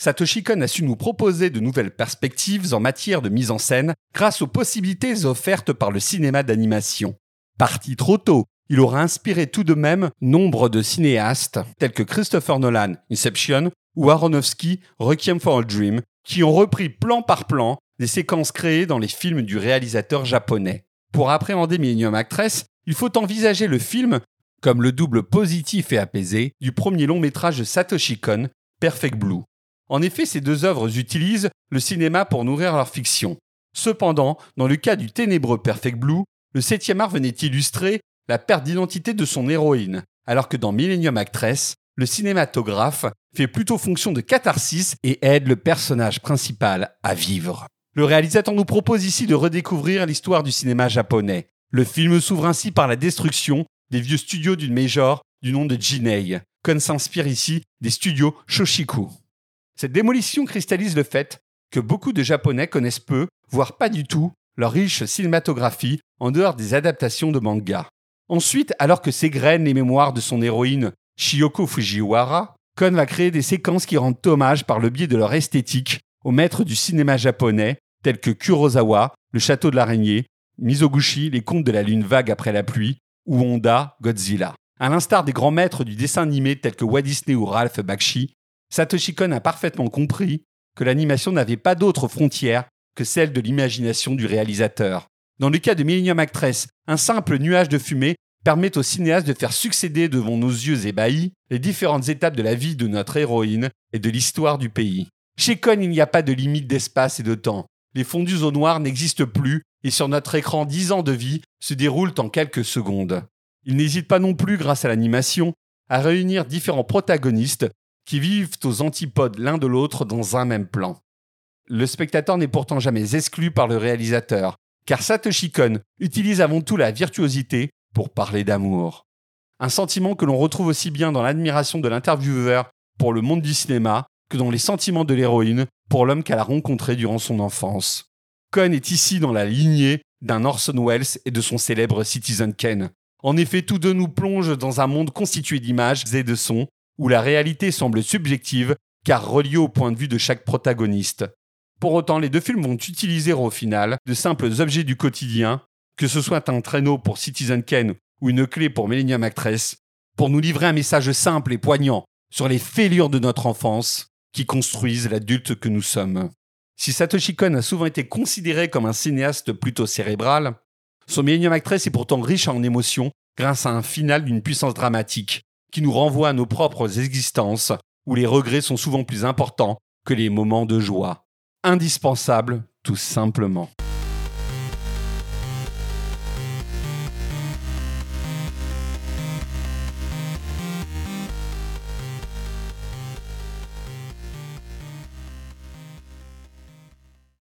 Satoshi Kon a su nous proposer de nouvelles perspectives en matière de mise en scène grâce aux possibilités offertes par le cinéma d'animation. Parti trop tôt, il aura inspiré tout de même nombre de cinéastes tels que Christopher Nolan, Inception, ou Aronofsky, Requiem for a Dream, qui ont repris plan par plan des séquences créées dans les films du réalisateur japonais. Pour appréhender Millennium Actress, il faut envisager le film comme le double positif et apaisé du premier long métrage de Satoshi Kon, Perfect Blue. En effet, ces deux œuvres utilisent le cinéma pour nourrir leur fiction. Cependant, dans le cas du ténébreux Perfect Blue, le septième art venait illustrer la perte d'identité de son héroïne, alors que dans Millennium Actress, le cinématographe fait plutôt fonction de catharsis et aide le personnage principal à vivre. Le réalisateur nous propose ici de redécouvrir l'histoire du cinéma japonais. Le film s'ouvre ainsi par la destruction des vieux studios d'une major du nom de Jinei. Kon s'inspire ici des studios Shoshiku. Cette démolition cristallise le fait que beaucoup de Japonais connaissent peu, voire pas du tout, leur riche cinématographie en dehors des adaptations de manga. Ensuite, alors que s'égrènent les mémoires de son héroïne Shiyoko Fujiwara, Kon va créer des séquences qui rendent hommage par le biais de leur esthétique aux maîtres du cinéma japonais tels que Kurosawa, Le Château de l'Araignée, Mizoguchi, Les Contes de la Lune vague après la pluie, ou Honda, Godzilla. À l'instar des grands maîtres du dessin animé tels que Walt Disney ou Ralph Bakshi, Satoshi Kon a parfaitement compris que l'animation n'avait pas d'autre frontière que celle de l'imagination du réalisateur. Dans le cas de Millennium Actress, un simple nuage de fumée permet au cinéaste de faire succéder devant nos yeux ébahis les différentes étapes de la vie de notre héroïne et de l'histoire du pays. Chez il n'y a pas de limite d'espace et de temps. Les fondus au noir n'existent plus et sur notre écran, dix ans de vie se déroulent en quelques secondes. Il n'hésite pas non plus, grâce à l'animation, à réunir différents protagonistes qui vivent aux antipodes l'un de l'autre dans un même plan. Le spectateur n'est pourtant jamais exclu par le réalisateur, car Satoshi Kon utilise avant tout la virtuosité pour parler d'amour. Un sentiment que l'on retrouve aussi bien dans l'admiration de l'intervieweur pour le monde du cinéma que dans les sentiments de l'héroïne pour l'homme qu'elle a rencontré durant son enfance. Kon est ici dans la lignée d'un Orson Welles et de son célèbre Citizen Kane. En effet, tous deux nous plongent dans un monde constitué d'images et de sons, où la réalité semble subjective car reliée au point de vue de chaque protagoniste. Pour autant, les deux films vont utiliser au final de simples objets du quotidien, que ce soit un traîneau pour Citizen Kane ou une clé pour Millennium Actress, pour nous livrer un message simple et poignant sur les fêlures de notre enfance qui construisent l'adulte que nous sommes. Si Satoshi Kon a souvent été considéré comme un cinéaste plutôt cérébral, son Millennium Actress est pourtant riche en émotions grâce à un final d'une puissance dramatique qui nous renvoie à nos propres existences, où les regrets sont souvent plus importants que les moments de joie. Indispensable, tout simplement.